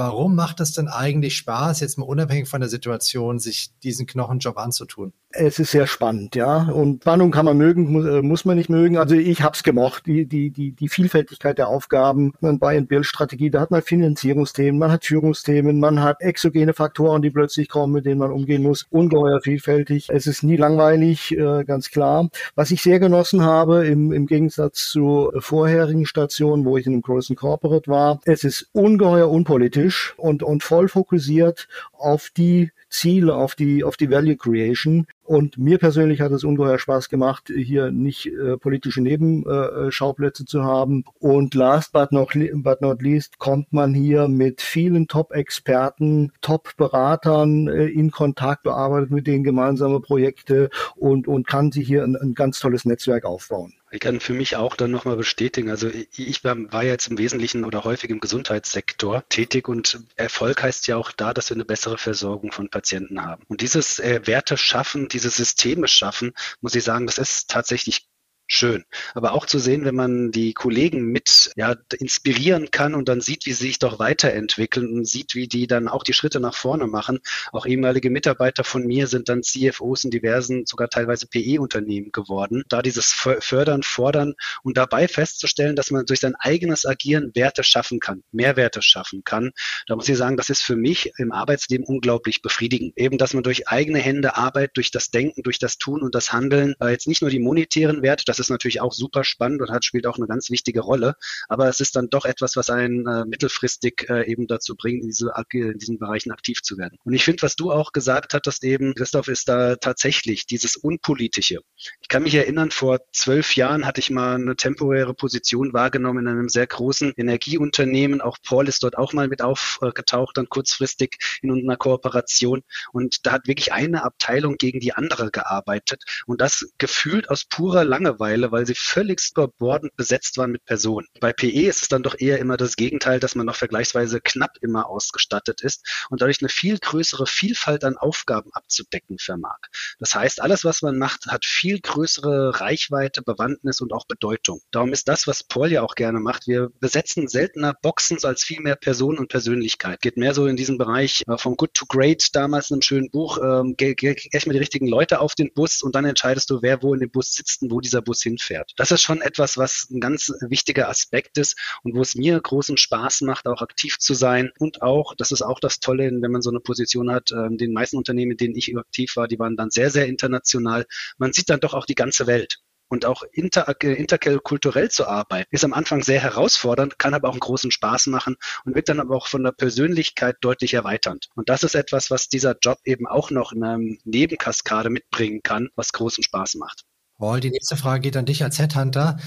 Warum macht es denn eigentlich Spaß, jetzt mal unabhängig von der Situation, sich diesen Knochenjob anzutun? es ist sehr spannend, ja. Und Spannung kann man mögen, muss, äh, muss man nicht mögen. Also ich hab's gemocht, die, die, die, die Vielfältigkeit der Aufgaben. Man Buy and Build Strategie, da hat man Finanzierungsthemen, man hat Führungsthemen, man hat exogene Faktoren, die plötzlich kommen, mit denen man umgehen muss. Ungeheuer vielfältig. Es ist nie langweilig, äh, ganz klar. Was ich sehr genossen habe, im, im Gegensatz zu vorherigen Stationen, wo ich in einem großen Corporate war, es ist ungeheuer unpolitisch und, und voll fokussiert auf die Ziele, auf die, auf die Value Creation. Und mir persönlich hat es ungeheuer Spaß gemacht, hier nicht äh, politische Nebenschauplätze äh, zu haben. Und last but not, but not least kommt man hier mit vielen Top-Experten, Top-Beratern äh, in Kontakt, bearbeitet mit denen gemeinsame Projekte und, und kann sich hier ein, ein ganz tolles Netzwerk aufbauen. Ich kann für mich auch dann nochmal bestätigen, also ich war jetzt im Wesentlichen oder häufig im Gesundheitssektor tätig und Erfolg heißt ja auch da, dass wir eine bessere Versorgung von Patienten haben. Und dieses äh, Werte schaffen, diese Systeme schaffen, muss ich sagen, das ist tatsächlich schön. Aber auch zu sehen, wenn man die Kollegen mit ja, inspirieren kann und dann sieht, wie sie sich doch weiterentwickeln und sieht, wie die dann auch die Schritte nach vorne machen. Auch ehemalige Mitarbeiter von mir sind dann CFOs in diversen, sogar teilweise PE-Unternehmen geworden. Da dieses Fördern, Fordern und dabei festzustellen, dass man durch sein eigenes Agieren Werte schaffen kann, Mehrwerte schaffen kann. Da muss ich sagen, das ist für mich im Arbeitsleben unglaublich befriedigend. Eben, dass man durch eigene Hände Arbeit, durch das Denken, durch das Tun und das Handeln, äh, jetzt nicht nur die monetären Werte, das ist natürlich auch super spannend und hat, spielt auch eine ganz wichtige Rolle. Aber es ist dann doch etwas, was einen äh, mittelfristig äh, eben dazu bringt, in, diese, in diesen Bereichen aktiv zu werden. Und ich finde, was du auch gesagt hattest eben, Christoph, ist da tatsächlich dieses Unpolitische. Ich kann mich erinnern, vor zwölf Jahren hatte ich mal eine temporäre Position wahrgenommen in einem sehr großen Energieunternehmen. Auch Paul ist dort auch mal mit aufgetaucht, dann kurzfristig in einer Kooperation. Und da hat wirklich eine Abteilung gegen die andere gearbeitet. Und das gefühlt aus purer Langeweile Langeweile, weil sie völlig überbordend besetzt waren mit Personen. Bei PE ist es dann doch eher immer das Gegenteil, dass man noch vergleichsweise knapp immer ausgestattet ist und dadurch eine viel größere Vielfalt an Aufgaben abzudecken vermag. Das heißt, alles, was man macht, hat viel größere Reichweite, Bewandtnis und auch Bedeutung. Darum ist das, was Paul ja auch gerne macht. Wir besetzen seltener Boxen als viel mehr Personen und Persönlichkeit. Geht mehr so in diesen Bereich äh, von Good to Great, damals in einem schönen Buch, ähm, erstmal die richtigen Leute auf den Bus und dann entscheidest du, wer wo in dem Bus sitzt und wo dieser Bus hinfährt. Das ist schon etwas, was ein ganz wichtiger Aspekt ist und wo es mir großen Spaß macht, auch aktiv zu sein. Und auch, das ist auch das Tolle, wenn man so eine Position hat, äh, den meisten Unternehmen, in denen ich aktiv war, die waren dann sehr, sehr international. Man sieht dann doch auch die ganze Welt. Und auch inter, äh, interkulturell zu arbeiten, ist am Anfang sehr herausfordernd, kann aber auch einen großen Spaß machen und wird dann aber auch von der Persönlichkeit deutlich erweiternd. Und das ist etwas, was dieser Job eben auch noch in einer Nebenkaskade mitbringen kann, was großen Spaß macht. Paul, die nächste Frage geht an dich als Headhunter.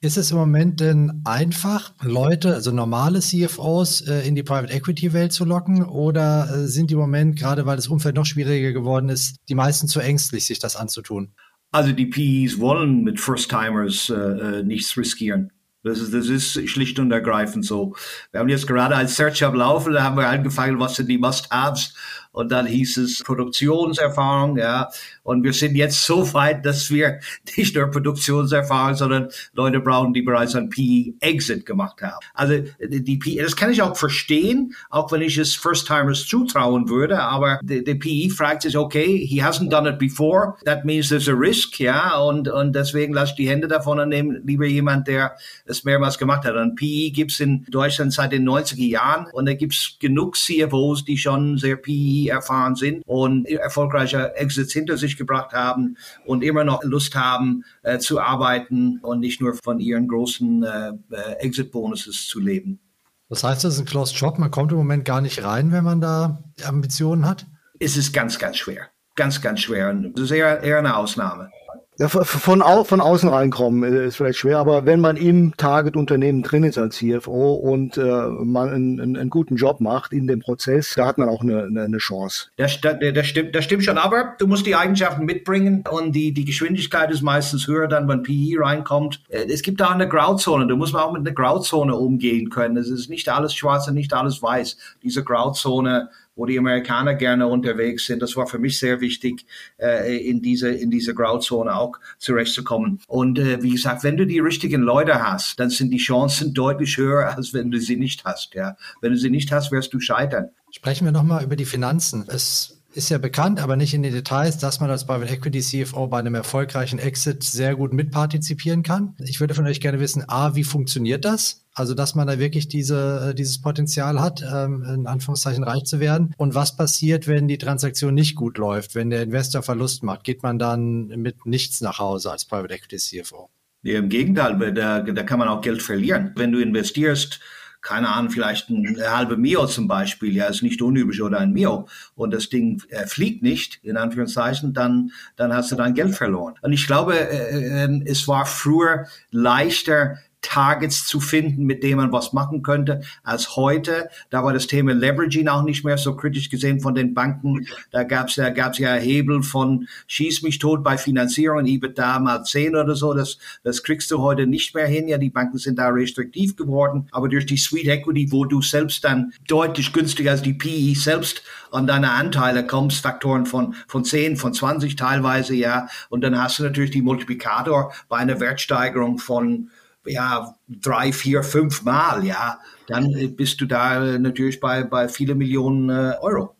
Ist es im Moment denn einfach, Leute, also normale CFOs äh, in die Private Equity Welt zu locken? Oder äh, sind die im Moment, gerade weil das Umfeld noch schwieriger geworden ist, die meisten zu ängstlich, sich das anzutun? Also die PEs wollen mit First-Timers äh, äh, nichts riskieren. Das ist, das ist schlicht und ergreifend so. Wir haben jetzt gerade ein Search am Laufen, da haben wir angefangen, was sind die Must-Haves und dann hieß es Produktionserfahrung, ja. Und wir sind jetzt so weit, dass wir nicht nur Produktionserfahrung, sondern Leute brauchen, die bereits ein PE-Exit gemacht haben. Also die PE, das kann ich auch verstehen, auch wenn ich es First-Timers zutrauen würde, aber die PE fragt sich, okay, he hasn't done it before, that means there's a risk, ja, und, und deswegen lasse ich die Hände davon annehmen, lieber jemand, der es mehrmals gemacht hat. Und PE gibt's in Deutschland seit den 90er Jahren und da gibt's genug CFOs, die schon sehr PE erfahren sind und erfolgreiche Exits hinter sich gebracht haben und immer noch Lust haben äh, zu arbeiten und nicht nur von ihren großen äh, äh Exit-Bonuses zu leben. Das heißt, das ist ein Closed Job, man kommt im Moment gar nicht rein, wenn man da Ambitionen hat? Es ist ganz, ganz schwer. Ganz, ganz schwer. Das ist eher, eher eine Ausnahme. Ja, von, au von außen reinkommen ist vielleicht schwer, aber wenn man im Target-Unternehmen drin ist als CFO und äh, man einen, einen, guten Job macht in dem Prozess, da hat man auch eine, eine, Chance. Das, das, das, stimmt, das stimmt schon, aber du musst die Eigenschaften mitbringen und die, die Geschwindigkeit ist meistens höher dann, wenn PE reinkommt. Äh, es gibt da eine Grauzone, du musst auch mit einer Grauzone umgehen können. Es ist nicht alles schwarz und nicht alles weiß. Diese Grauzone wo die Amerikaner gerne unterwegs sind. Das war für mich sehr wichtig, äh, in diese in diese Grauzone auch zurechtzukommen. Und äh, wie gesagt, wenn du die richtigen Leute hast, dann sind die Chancen deutlich höher, als wenn du sie nicht hast. Ja, wenn du sie nicht hast, wirst du scheitern. Sprechen wir nochmal über die Finanzen. Es ist ja bekannt, aber nicht in den Details, dass man als Private Equity CFO bei einem erfolgreichen Exit sehr gut mitpartizipieren kann. Ich würde von euch gerne wissen, A, wie funktioniert das? Also, dass man da wirklich diese, äh, dieses Potenzial hat, ähm, in Anführungszeichen reich zu werden. Und was passiert, wenn die Transaktion nicht gut läuft, wenn der Investor Verlust macht? Geht man dann mit nichts nach Hause als Private Equity CFO? Ja, Im Gegenteil, da, da kann man auch Geld verlieren. Wenn du investierst, keine Ahnung, vielleicht ein halbe Mio zum Beispiel, ja, ist nicht unüblich oder ein Mio und das Ding äh, fliegt nicht, in Anführungszeichen, dann, dann hast du dein Geld verloren. Und ich glaube, äh, äh, es war früher leichter, Targets zu finden, mit denen man was machen könnte, als heute. Da war das Thema Leveraging auch nicht mehr so kritisch gesehen von den Banken. Da gab es da gab's ja Hebel von schieß mich tot bei Finanzierung, EBITDA mal 10 oder so. Das, das kriegst du heute nicht mehr hin. Ja, die Banken sind da restriktiv geworden. Aber durch die Sweet Equity, wo du selbst dann deutlich günstiger als die PE selbst an deine Anteile kommst, Faktoren von, von 10, von 20 teilweise, ja. Und dann hast du natürlich die Multiplikator bei einer Wertsteigerung von ja, drei, vier, fünf Mal, ja, dann bist du da natürlich bei, bei viele Millionen äh, Euro.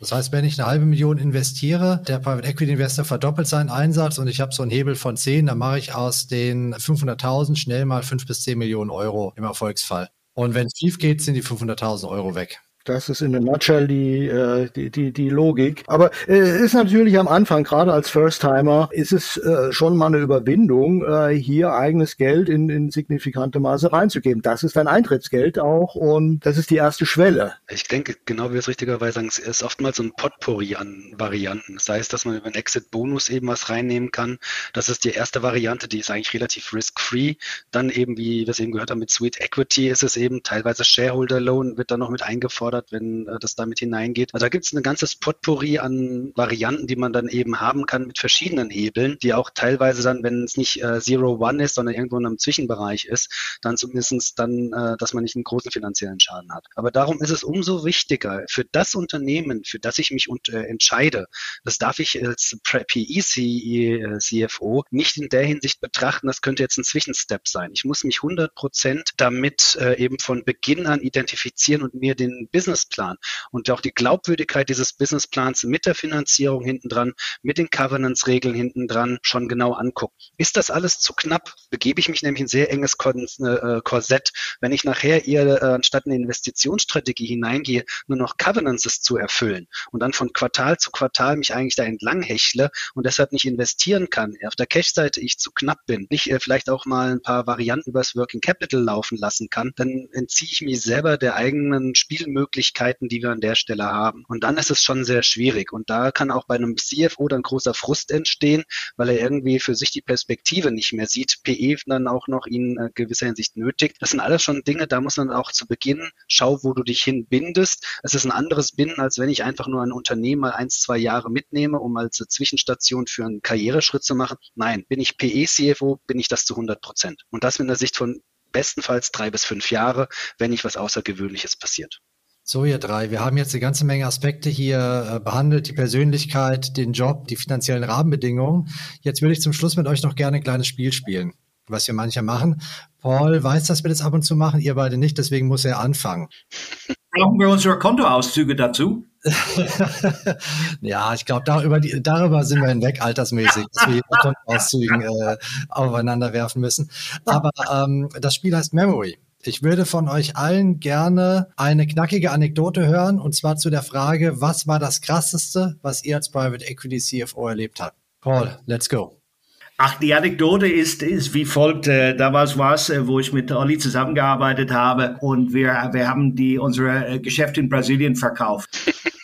Das heißt, wenn ich eine halbe Million investiere, der Private Equity Investor verdoppelt seinen Einsatz und ich habe so einen Hebel von 10, dann mache ich aus den 500.000 schnell mal 5 bis 10 Millionen Euro im Erfolgsfall. Und wenn es schief geht, sind die 500.000 Euro weg. Das ist in der Nutshell die, äh, die, die, die Logik. Aber äh, ist natürlich am Anfang, gerade als First-Timer, ist es äh, schon mal eine Überwindung, äh, hier eigenes Geld in, in signifikante Maße reinzugeben. Das ist dein Eintrittsgeld auch und das ist die erste Schwelle. Ich denke, genau wie es richtigerweise sagen, es ist oftmals so ein Potpourri an Varianten. Das heißt, dass man über einen Exit-Bonus eben was reinnehmen kann. Das ist die erste Variante, die ist eigentlich relativ risk-free. Dann eben, wie wir es eben gehört haben, mit Sweet Equity ist es eben teilweise Shareholder Loan wird dann noch mit eingefordert gefordert, wenn äh, das damit hineingeht. Also da gibt es ein ganzes Potpourri an Varianten, die man dann eben haben kann mit verschiedenen Hebeln, die auch teilweise dann, wenn es nicht äh, Zero One ist, sondern irgendwo in einem Zwischenbereich ist, dann zumindest dann, äh, dass man nicht einen großen finanziellen Schaden hat. Aber darum ist es umso wichtiger für das Unternehmen, für das ich mich und, äh, entscheide, das darf ich als PE-CFO äh, nicht in der Hinsicht betrachten, das könnte jetzt ein Zwischenstep sein. Ich muss mich 100 Prozent damit äh, eben von Beginn an identifizieren und mir den Businessplan und auch die Glaubwürdigkeit dieses Businessplans mit der Finanzierung hinten dran, mit den Governance-Regeln hinten dran schon genau angucken. Ist das alles zu knapp? Begebe ich mich nämlich in ein sehr enges äh, Korsett, wenn ich nachher eher äh, anstatt eine Investitionsstrategie hineingehe, nur noch Covenances zu erfüllen und dann von Quartal zu Quartal mich eigentlich da entlang hechle und deshalb nicht investieren kann, auf der Cash-Seite ich zu knapp bin, nicht äh, vielleicht auch mal ein paar Varianten übers Working Capital laufen lassen kann, dann entziehe ich mich selber der eigenen Spielmöglichkeiten Möglichkeiten, die wir an der Stelle haben. Und dann ist es schon sehr schwierig. Und da kann auch bei einem CFO dann großer Frust entstehen, weil er irgendwie für sich die Perspektive nicht mehr sieht, PE dann auch noch in äh, gewisser Hinsicht nötig. Das sind alles schon Dinge, da muss man auch zu Beginn schau, wo du dich hinbindest. Es ist ein anderes Binden, als wenn ich einfach nur ein Unternehmen mal eins, zwei Jahre mitnehme, um als Zwischenstation für einen Karriereschritt zu machen. Nein, bin ich PE-CFO, bin ich das zu 100 Prozent. Und das mit der Sicht von bestenfalls drei bis fünf Jahre, wenn nicht was Außergewöhnliches passiert. So, ihr drei, wir haben jetzt eine ganze Menge Aspekte hier äh, behandelt, die Persönlichkeit, den Job, die finanziellen Rahmenbedingungen. Jetzt würde ich zum Schluss mit euch noch gerne ein kleines Spiel spielen, was wir mancher machen. Paul weiß, dass wir das ab und zu machen, ihr beide nicht, deswegen muss er anfangen. Brauchen wir unsere Kontoauszüge dazu? ja, ich glaube, darüber, darüber sind wir hinweg, altersmäßig, dass wir Kontoauszügen äh, aufeinander werfen müssen. Aber ähm, das Spiel heißt Memory. Ich würde von euch allen gerne eine knackige Anekdote hören, und zwar zu der Frage, was war das Krasseste, was ihr als Private Equity CFO erlebt habt? Paul, let's go. Ach, die Anekdote ist, ist wie folgt. Äh, damals war es, äh, wo ich mit Olli zusammengearbeitet habe und wir, wir haben die, unsere äh, Geschäfte in Brasilien verkauft.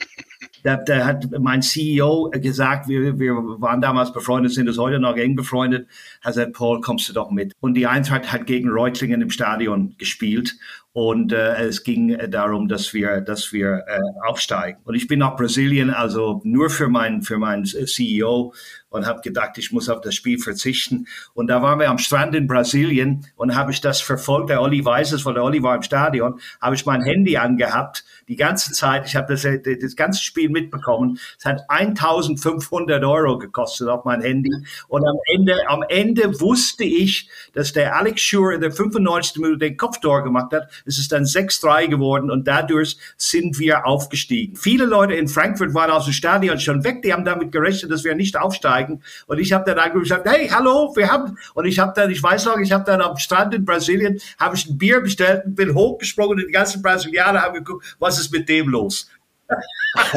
da, da hat mein CEO gesagt, wir, wir waren damals befreundet, sind es heute noch eng befreundet, hat gesagt, Paul, kommst du doch mit. Und die Eintracht hat gegen Reutlingen im Stadion gespielt und äh, es ging äh, darum, dass wir, dass wir äh, aufsteigen. Und ich bin nach Brasilien, also nur für mein für mein CEO und habe gedacht, ich muss auf das Spiel verzichten. Und da waren wir am Strand in Brasilien und habe ich das verfolgt. Der Olli weiß es, weil der Olli war im Stadion. Habe ich mein Handy angehabt die ganze Zeit. Ich habe das, äh, das ganze Spiel mitbekommen. Es hat 1500 Euro gekostet auf mein Handy. Und am Ende, am Ende wusste ich, dass der Alex Schur in der 95. Minute den Kopftor gemacht hat Es ist dann 6-3 geworden und dadurch sind wir aufgestiegen. Viele Leute in Frankfurt waren aus dem Stadion schon weg, die haben damit gerechnet, dass wir nicht aufsteigen. Und ich habe dann gesagt, hey, hallo, wir haben, und ich habe dann, ich weiß noch, ich habe dann am Strand in Brasilien, habe ich ein Bier bestellt und bin hochgesprungen und die ganzen Brasilianer haben geguckt, was ist mit dem los?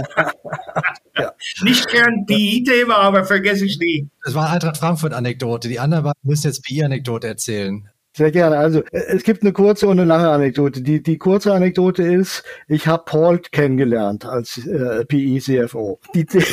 ja. Nicht gern PI-Thema, aber vergesse ich nie. Das war Eintracht Frankfurt-Anekdote. Die anderen müssen jetzt PI-Anekdote erzählen. Sehr gerne. Also äh, es gibt eine kurze und eine lange Anekdote. Die, die kurze Anekdote ist, ich habe Paul kennengelernt als äh, PE-CFO. Die, die,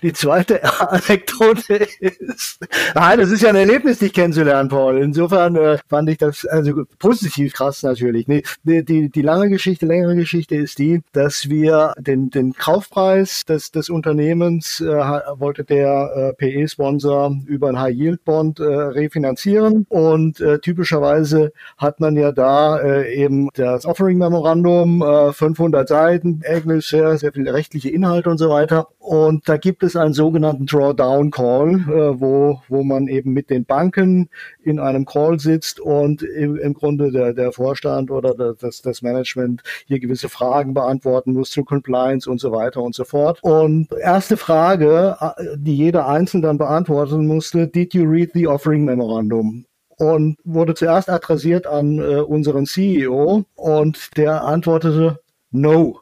die zweite Anekdote ist, nein, das ist ja ein Erlebnis, dich kennenzulernen, Paul. Insofern äh, fand ich das also positiv krass natürlich. Nee, die, die, die lange Geschichte, längere Geschichte ist die, dass wir den, den Kaufpreis des, des Unternehmens äh, wollte der äh, PE-Sponsor über ein High-Yield-Bond äh, refinanzieren und äh, typisch typischerweise hat man ja da äh, eben das Offering Memorandum, äh, 500 Seiten, Englisch, sehr, sehr viele rechtliche Inhalte und so weiter. Und da gibt es einen sogenannten Drawdown Call, äh, wo, wo man eben mit den Banken in einem Call sitzt und im, im Grunde der, der Vorstand oder das, das Management hier gewisse Fragen beantworten muss zu Compliance und so weiter und so fort. Und erste Frage, äh, die jeder einzeln dann beantworten musste, did you read the offering memorandum? Und wurde zuerst adressiert an äh, unseren CEO und der antwortete No.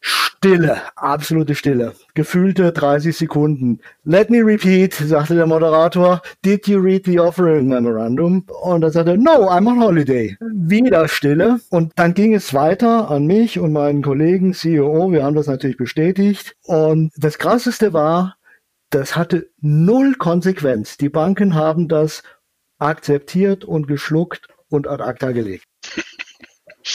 Stille, absolute Stille. Gefühlte 30 Sekunden. Let me repeat, sagte der Moderator. Did you read the offering memorandum? Und er sagte, no, I'm on holiday. Wieder Stille. Und dann ging es weiter an mich und meinen Kollegen CEO. Wir haben das natürlich bestätigt. Und das Krasseste war, das hatte null Konsequenz. Die Banken haben das akzeptiert und geschluckt und ad acta gelegt.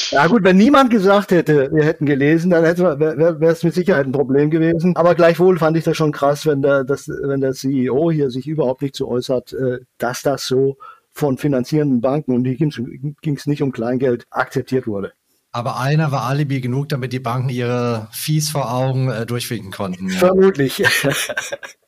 Ja gut, wenn niemand gesagt hätte, wir hätten gelesen, dann wäre es mit Sicherheit ein Problem gewesen. Aber gleichwohl fand ich das schon krass, wenn der, das, wenn der CEO hier sich überhaupt nicht so äußert, äh, dass das so von finanzierenden Banken, und hier ging es nicht um Kleingeld, akzeptiert wurde. Aber einer war Alibi genug, damit die Banken ihre Fees vor Augen äh, durchwinken konnten. Ja. Vermutlich.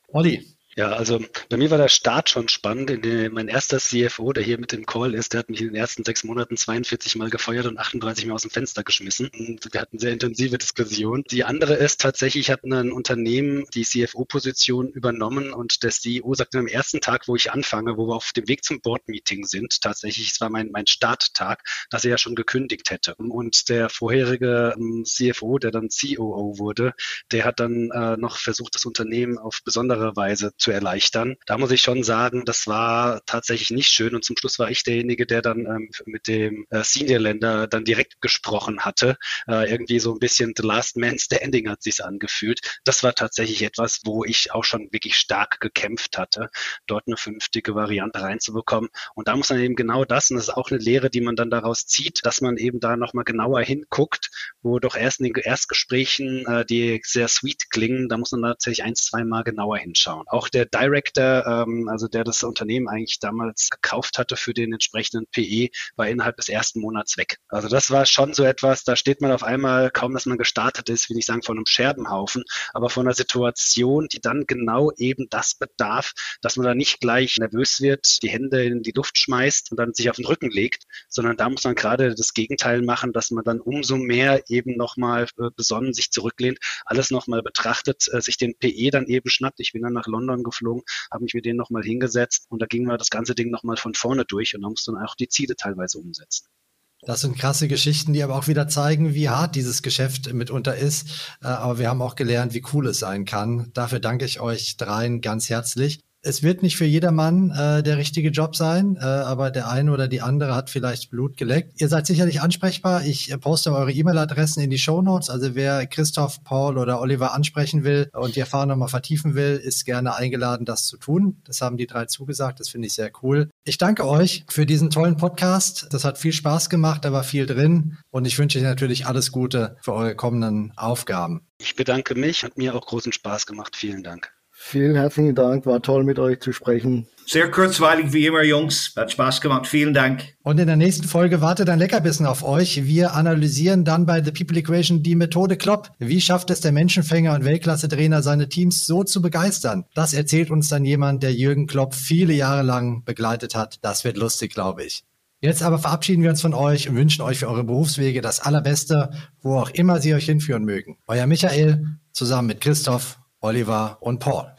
Olli, ja, also bei mir war der Start schon spannend. In den, mein erster CFO, der hier mit dem Call ist, der hat mich in den ersten sechs Monaten 42 Mal gefeuert und 38 Mal aus dem Fenster geschmissen. Und wir hatten sehr intensive Diskussionen. Die andere ist tatsächlich, ich habe ein Unternehmen die CFO-Position übernommen und der CEO sagte am ersten Tag, wo ich anfange, wo wir auf dem Weg zum Board-Meeting sind, tatsächlich, es war mein, mein Starttag, dass er ja schon gekündigt hätte. Und der vorherige ähm, CFO, der dann COO wurde, der hat dann äh, noch versucht, das Unternehmen auf besondere Weise zu zu erleichtern. Da muss ich schon sagen, das war tatsächlich nicht schön und zum Schluss war ich derjenige, der dann ähm, mit dem äh, Senior-Länder dann direkt gesprochen hatte. Äh, irgendwie so ein bisschen The Last Man Standing hat sich angefühlt. Das war tatsächlich etwas, wo ich auch schon wirklich stark gekämpft hatte, dort eine vernünftige Variante reinzubekommen. Und da muss man eben genau das, und das ist auch eine Lehre, die man dann daraus zieht, dass man eben da nochmal genauer hinguckt, wo doch erst in den Erstgesprächen, äh, die sehr sweet klingen, da muss man tatsächlich ein, zwei Mal genauer hinschauen. Auch der der Director, ähm, also der das Unternehmen eigentlich damals gekauft hatte für den entsprechenden PE, war innerhalb des ersten Monats weg. Also das war schon so etwas, da steht man auf einmal, kaum dass man gestartet ist, will ich sagen, von einem Scherbenhaufen, aber von einer Situation, die dann genau eben das bedarf, dass man da nicht gleich nervös wird, die Hände in die Luft schmeißt und dann sich auf den Rücken legt, sondern da muss man gerade das Gegenteil machen, dass man dann umso mehr eben nochmal äh, besonnen sich zurücklehnt, alles nochmal betrachtet, äh, sich den PE dann eben schnappt. Ich bin dann nach London geflogen, habe mich mit denen nochmal hingesetzt und da gingen wir das ganze Ding nochmal von vorne durch und da musst dann auch die Ziele teilweise umsetzen. Das sind krasse Geschichten, die aber auch wieder zeigen, wie hart dieses Geschäft mitunter ist. Äh, aber wir haben auch gelernt, wie cool es sein kann. Dafür danke ich euch dreien ganz herzlich es wird nicht für jedermann äh, der richtige Job sein, äh, aber der eine oder die andere hat vielleicht Blut geleckt. Ihr seid sicherlich ansprechbar. Ich äh, poste eure E-Mail-Adressen in die Show Notes. Also wer Christoph, Paul oder Oliver ansprechen will und die Erfahrung nochmal vertiefen will, ist gerne eingeladen, das zu tun. Das haben die drei zugesagt. Das finde ich sehr cool. Ich danke euch für diesen tollen Podcast. Das hat viel Spaß gemacht, da war viel drin und ich wünsche euch natürlich alles Gute für eure kommenden Aufgaben. Ich bedanke mich, hat mir auch großen Spaß gemacht. Vielen Dank. Vielen herzlichen Dank, war toll mit euch zu sprechen. Sehr kurzweilig wie immer, Jungs. Hat Spaß gemacht. Vielen Dank. Und in der nächsten Folge wartet ein Leckerbissen auf euch. Wir analysieren dann bei The People Equation die Methode Klopp. Wie schafft es der Menschenfänger und Weltklasse-Trainer, seine Teams so zu begeistern? Das erzählt uns dann jemand, der Jürgen Klopp viele Jahre lang begleitet hat. Das wird lustig, glaube ich. Jetzt aber verabschieden wir uns von euch und wünschen euch für eure Berufswege das Allerbeste, wo auch immer sie euch hinführen mögen. Euer Michael zusammen mit Christoph, Oliver und Paul.